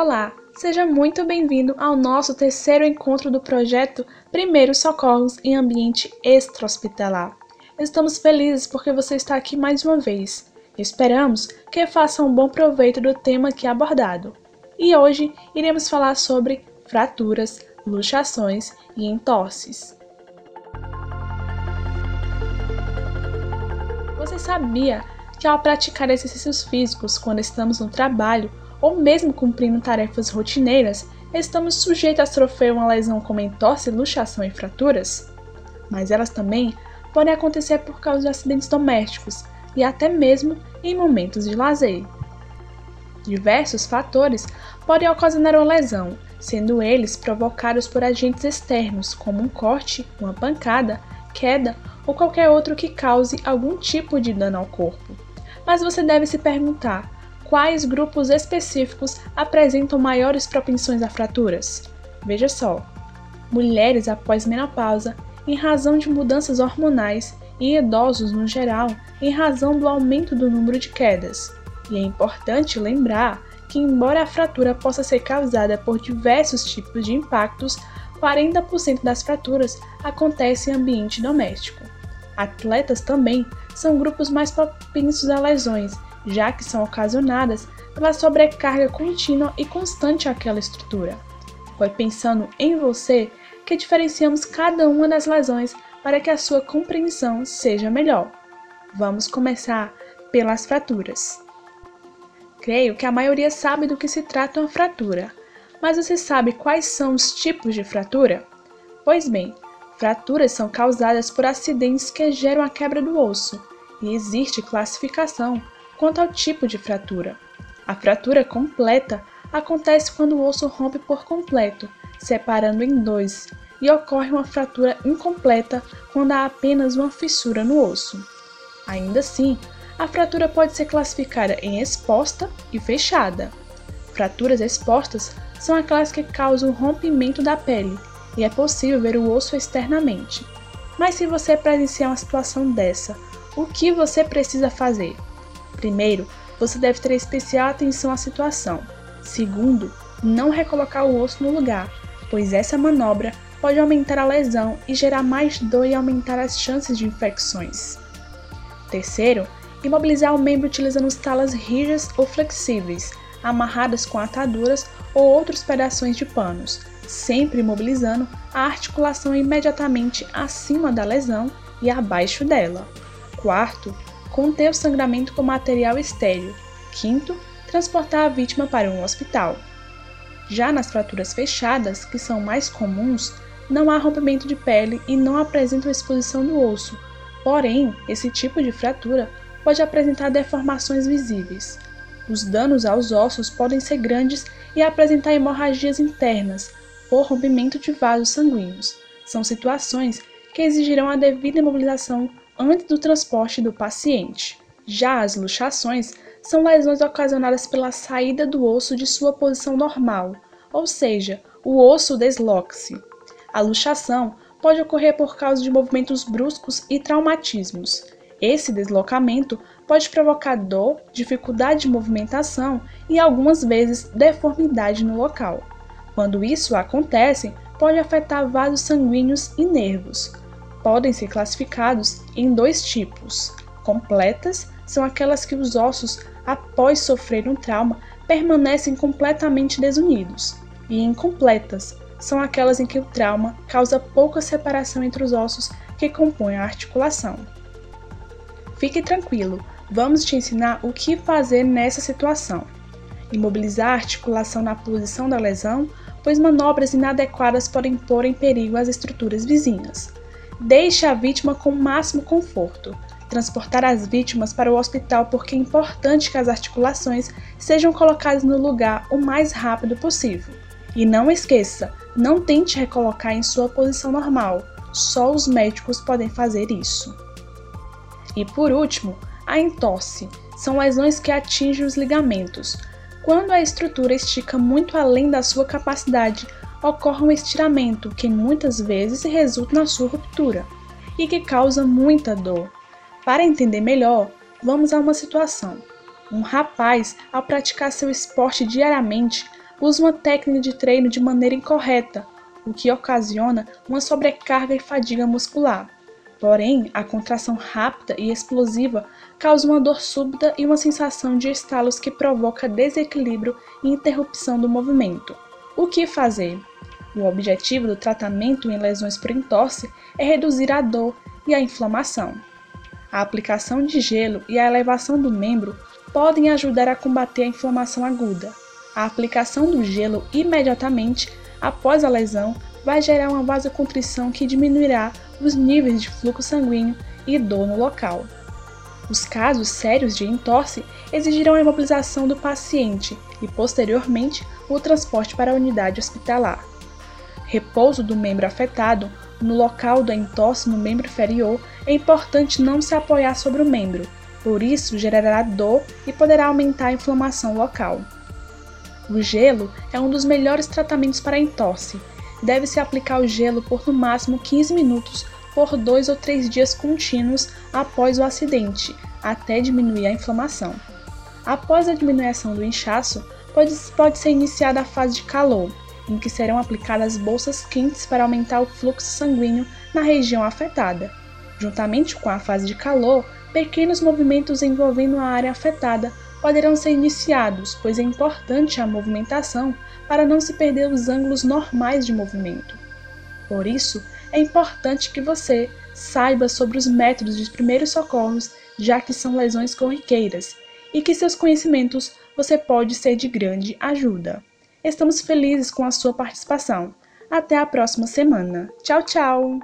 Olá, seja muito bem-vindo ao nosso terceiro encontro do projeto Primeiros Socorros em Ambiente Extra-Hospitalar. Estamos felizes porque você está aqui mais uma vez. Esperamos que faça um bom proveito do tema aqui abordado. E hoje iremos falar sobre fraturas, luxações e entorses. Você sabia que ao praticar exercícios físicos quando estamos no trabalho ou mesmo cumprindo tarefas rotineiras, estamos sujeitos a sofrer uma lesão como entorse, luxação e fraturas? Mas elas também podem acontecer por causa de acidentes domésticos e até mesmo em momentos de lazer. Diversos fatores podem ocasionar uma lesão, sendo eles provocados por agentes externos, como um corte, uma pancada, queda ou qualquer outro que cause algum tipo de dano ao corpo. Mas você deve se perguntar: quais grupos específicos apresentam maiores propensões a fraturas? Veja só: mulheres após menopausa, em razão de mudanças hormonais, e idosos no geral, em razão do aumento do número de quedas. E é importante lembrar que, embora a fratura possa ser causada por diversos tipos de impactos, 40% das fraturas acontecem em ambiente doméstico. Atletas também são grupos mais propensos a lesões já que são ocasionadas pela sobrecarga contínua e constante àquela estrutura. Foi pensando em você que diferenciamos cada uma das lesões para que a sua compreensão seja melhor. Vamos começar pelas fraturas. Creio que a maioria sabe do que se trata uma fratura, mas você sabe quais são os tipos de fratura? Pois bem, fraturas são causadas por acidentes que geram a quebra do osso, e existe classificação Quanto ao tipo de fratura, a fratura completa acontece quando o osso rompe por completo, separando em dois, e ocorre uma fratura incompleta quando há apenas uma fissura no osso. Ainda assim, a fratura pode ser classificada em exposta e fechada. Fraturas expostas são aquelas que causam rompimento da pele e é possível ver o osso externamente. Mas se você presenciar uma situação dessa, o que você precisa fazer? Primeiro, você deve ter especial atenção à situação. Segundo, não recolocar o osso no lugar, pois essa manobra pode aumentar a lesão e gerar mais dor e aumentar as chances de infecções. Terceiro, imobilizar o membro utilizando talas rígidas ou flexíveis, amarradas com ataduras ou outros pedaços de panos, sempre imobilizando a articulação imediatamente acima da lesão e abaixo dela. Quarto, conter o sangramento com material estéril. Quinto, transportar a vítima para um hospital. Já nas fraturas fechadas, que são mais comuns, não há rompimento de pele e não apresentam exposição do osso. Porém, esse tipo de fratura pode apresentar deformações visíveis. Os danos aos ossos podem ser grandes e apresentar hemorragias internas por rompimento de vasos sanguíneos. São situações que exigirão a devida imobilização antes do transporte do paciente. Já as luxações são lesões ocasionadas pela saída do osso de sua posição normal, ou seja, o osso desloca-se. A luxação pode ocorrer por causa de movimentos bruscos e traumatismos. Esse deslocamento pode provocar dor, dificuldade de movimentação e algumas vezes deformidade no local. Quando isso acontece, pode afetar vasos sanguíneos e nervos podem ser classificados em dois tipos. Completas são aquelas que os ossos, após sofrer um trauma, permanecem completamente desunidos, e incompletas são aquelas em que o trauma causa pouca separação entre os ossos que compõem a articulação. Fique tranquilo, vamos te ensinar o que fazer nessa situação. Imobilizar a articulação na posição da lesão, pois manobras inadequadas podem pôr em perigo as estruturas vizinhas. Deixe a vítima com o máximo conforto. Transportar as vítimas para o hospital porque é importante que as articulações sejam colocadas no lugar o mais rápido possível. E não esqueça, não tente recolocar em sua posição normal. Só os médicos podem fazer isso. E por último, a entorse. São lesões que atingem os ligamentos. Quando a estrutura estica muito além da sua capacidade, ocorre um estiramento que muitas vezes resulta na sua ruptura e que causa muita dor. Para entender melhor, vamos a uma situação. Um rapaz, ao praticar seu esporte diariamente, usa uma técnica de treino de maneira incorreta, o que ocasiona uma sobrecarga e fadiga muscular. Porém, a contração rápida e explosiva causa uma dor súbita e uma sensação de estalos que provoca desequilíbrio e interrupção do movimento. O que fazer? O objetivo do tratamento em lesões por entorse é reduzir a dor e a inflamação. A aplicação de gelo e a elevação do membro podem ajudar a combater a inflamação aguda. A aplicação do gelo imediatamente após a lesão vai gerar uma vasocontrição que diminuirá os níveis de fluxo sanguíneo e dor no local. Os casos sérios de entorse exigirão a imobilização do paciente e, posteriormente, o transporte para a unidade hospitalar. Repouso do membro afetado no local da entorse no membro inferior, é importante não se apoiar sobre o membro, por isso gerará dor e poderá aumentar a inflamação local. O gelo é um dos melhores tratamentos para a entorse deve-se aplicar o gelo por no máximo 15 minutos por dois ou três dias contínuos após o acidente, até diminuir a inflamação. Após a diminuição do inchaço, pode, pode ser iniciada a fase de calor, em que serão aplicadas bolsas quentes para aumentar o fluxo sanguíneo na região afetada. Juntamente com a fase de calor, pequenos movimentos envolvendo a área afetada poderão ser iniciados, pois é importante a movimentação para não se perder os ângulos normais de movimento. Por isso, é importante que você saiba sobre os métodos de primeiros socorros, já que são lesões corriqueiras, e que seus conhecimentos você pode ser de grande ajuda. Estamos felizes com a sua participação. Até a próxima semana. Tchau, tchau!